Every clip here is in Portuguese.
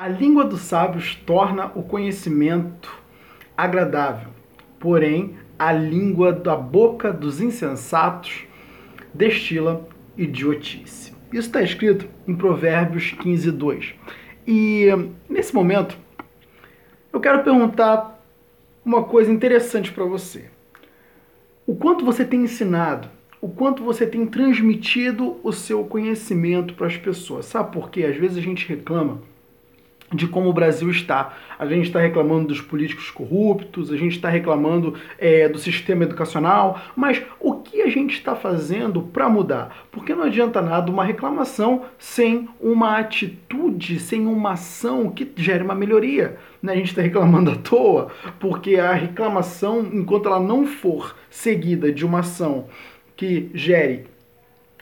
A língua dos sábios torna o conhecimento agradável, porém a língua da boca dos insensatos destila idiotice. Isso está escrito em Provérbios 15, 2. E nesse momento, eu quero perguntar uma coisa interessante para você. O quanto você tem ensinado, o quanto você tem transmitido o seu conhecimento para as pessoas. Sabe por quê? Às vezes a gente reclama de como o Brasil está. A gente está reclamando dos políticos corruptos, a gente está reclamando é, do sistema educacional, mas o que a gente está fazendo para mudar? Porque não adianta nada uma reclamação sem uma atitude, sem uma ação que gere uma melhoria. Né? A gente está reclamando à toa, porque a reclamação, enquanto ela não for seguida de uma ação que gere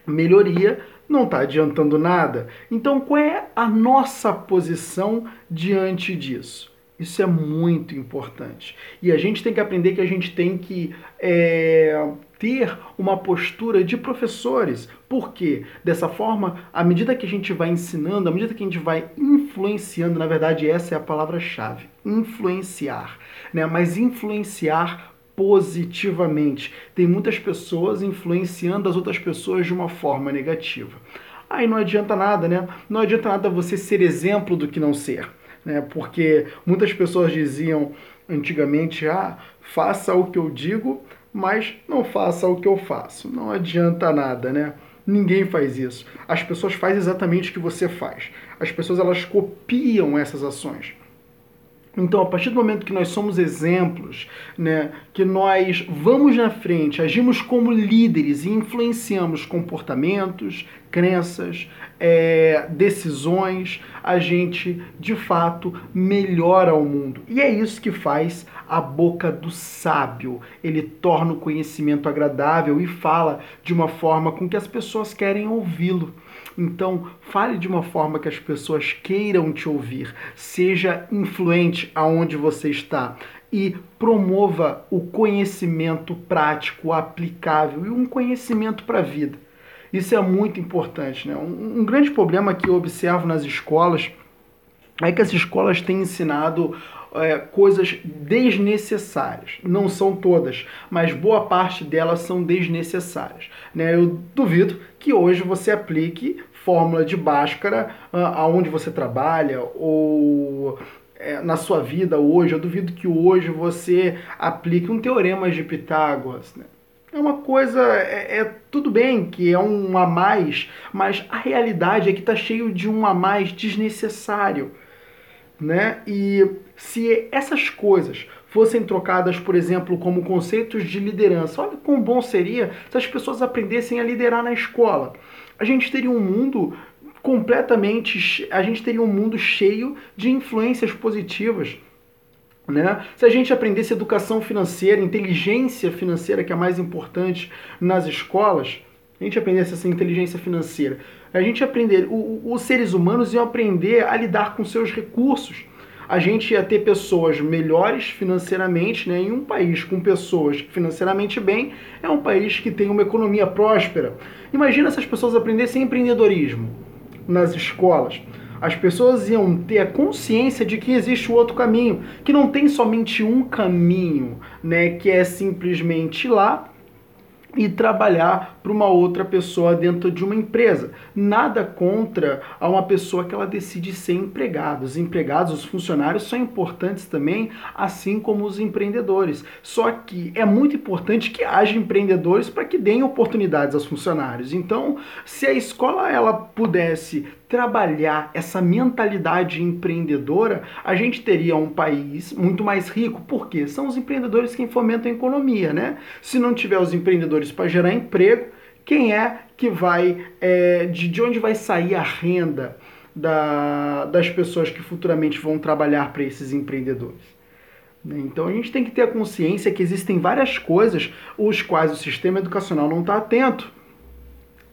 melhoria, não está adiantando nada. Então, qual é a nossa posição diante disso? Isso é muito importante. E a gente tem que aprender que a gente tem que é, ter uma postura de professores. Por quê? Dessa forma, à medida que a gente vai ensinando, à medida que a gente vai influenciando, na verdade, essa é a palavra-chave: influenciar. Né? Mas influenciar positivamente. Tem muitas pessoas influenciando as outras pessoas de uma forma negativa. Aí não adianta nada, né? Não adianta nada você ser exemplo do que não ser, né? Porque muitas pessoas diziam antigamente, ah, faça o que eu digo, mas não faça o que eu faço. Não adianta nada, né? Ninguém faz isso. As pessoas fazem exatamente o que você faz. As pessoas elas copiam essas ações. Então, a partir do momento que nós somos exemplos, né, que nós vamos na frente, agimos como líderes e influenciamos comportamentos, crenças, é, decisões, a gente de fato melhora o mundo. E é isso que faz a boca do sábio. Ele torna o conhecimento agradável e fala de uma forma com que as pessoas querem ouvi-lo. Então, fale de uma forma que as pessoas queiram te ouvir. Seja influente aonde você está e promova o conhecimento prático, aplicável e um conhecimento para a vida. Isso é muito importante. Né? Um, um grande problema que eu observo nas escolas é que as escolas têm ensinado é, coisas desnecessárias. Não são todas, mas boa parte delas são desnecessárias. Né? Eu duvido que hoje você aplique fórmula de Bhaskara ah, aonde você trabalha ou é, na sua vida hoje. Eu duvido que hoje você aplique um teorema de Pitágoras. Né? É uma coisa, é, é, tudo bem que é um a mais, mas a realidade é que está cheio de um a mais desnecessário, né? E se essas coisas fossem trocadas, por exemplo, como conceitos de liderança, olha quão bom seria se as pessoas aprendessem a liderar na escola a gente teria um mundo completamente, a gente teria um mundo cheio de influências positivas. Né? Se a gente aprendesse educação financeira, inteligência financeira, que é a mais importante nas escolas, a gente aprendesse essa inteligência financeira, a gente aprender, os seres humanos iam aprender a lidar com seus recursos. A gente ia ter pessoas melhores financeiramente, né? Em um país com pessoas financeiramente bem, é um país que tem uma economia próspera. Imagina se as pessoas aprendessem empreendedorismo nas escolas. As pessoas iam ter a consciência de que existe o outro caminho, que não tem somente um caminho, né, que é simplesmente ir lá e trabalhar para uma outra pessoa dentro de uma empresa. Nada contra a uma pessoa que ela decide ser empregada. Os empregados, os funcionários são importantes também, assim como os empreendedores. Só que é muito importante que haja empreendedores para que deem oportunidades aos funcionários. Então, se a escola ela pudesse trabalhar essa mentalidade empreendedora, a gente teria um país muito mais rico. Por quê? São os empreendedores quem fomentam a economia, né? Se não tiver os empreendedores para gerar emprego, quem é que vai, é, de, de onde vai sair a renda da, das pessoas que futuramente vão trabalhar para esses empreendedores? Né? Então a gente tem que ter a consciência que existem várias coisas os quais o sistema educacional não está atento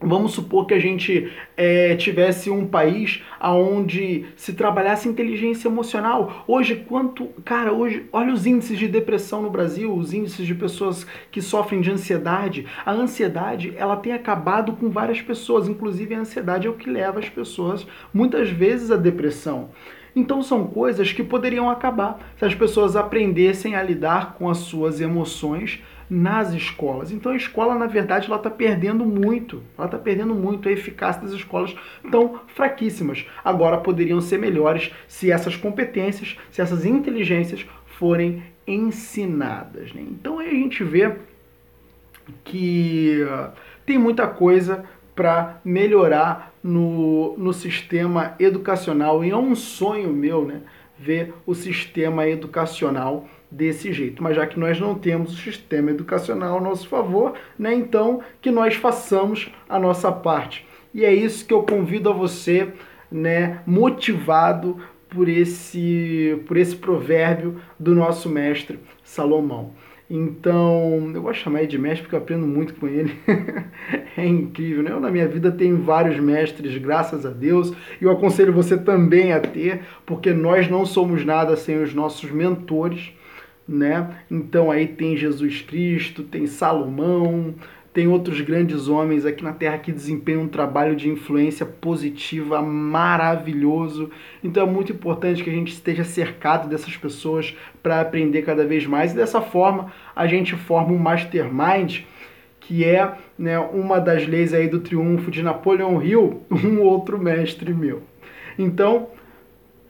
Vamos supor que a gente é, tivesse um país onde se trabalhasse inteligência emocional. Hoje, quanto. Cara, hoje, olha os índices de depressão no Brasil, os índices de pessoas que sofrem de ansiedade. A ansiedade, ela tem acabado com várias pessoas, inclusive a ansiedade é o que leva as pessoas, muitas vezes, à depressão. Então são coisas que poderiam acabar se as pessoas aprendessem a lidar com as suas emoções nas escolas. Então a escola, na verdade, ela está perdendo muito. Ela está perdendo muito. A eficácia das escolas estão fraquíssimas. Agora poderiam ser melhores se essas competências, se essas inteligências forem ensinadas. Né? Então aí a gente vê que uh, tem muita coisa para melhorar no, no sistema educacional e é um sonho meu, né, ver o sistema educacional desse jeito. Mas já que nós não temos o sistema educacional a nosso favor, né, então que nós façamos a nossa parte. E é isso que eu convido a você, né, motivado por esse por esse provérbio do nosso mestre Salomão. Então, eu vou chamar ele de mestre porque eu aprendo muito com ele. é incrível, né? Eu na minha vida tenho vários mestres, graças a Deus, e eu aconselho você também a ter, porque nós não somos nada sem os nossos mentores, né? Então aí tem Jesus Cristo, tem Salomão, tem outros grandes homens aqui na Terra que desempenham um trabalho de influência positiva maravilhoso. Então é muito importante que a gente esteja cercado dessas pessoas para aprender cada vez mais. E dessa forma a gente forma um mastermind que é né, uma das leis aí do triunfo de Napoleão Hill, um outro mestre meu. Então,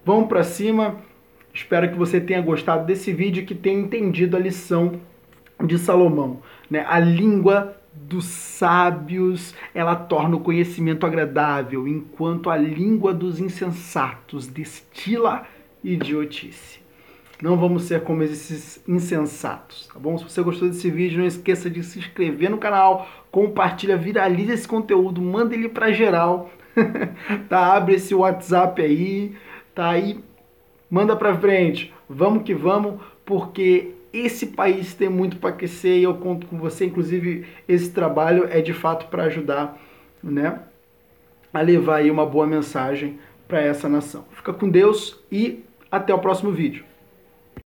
vamos para cima. Espero que você tenha gostado desse vídeo e que tenha entendido a lição de Salomão. Né? A língua dos sábios ela torna o conhecimento agradável, enquanto a língua dos insensatos destila idiotice. Não vamos ser como esses insensatos, tá bom? Se você gostou desse vídeo, não esqueça de se inscrever no canal, compartilha, viraliza esse conteúdo, manda ele para geral, tá? Abre esse WhatsApp aí, tá aí, manda para frente. Vamos que vamos, porque esse país tem muito para aquecer e eu conto com você. Inclusive, esse trabalho é de fato para ajudar né, a levar aí uma boa mensagem para essa nação. Fica com Deus e até o próximo vídeo.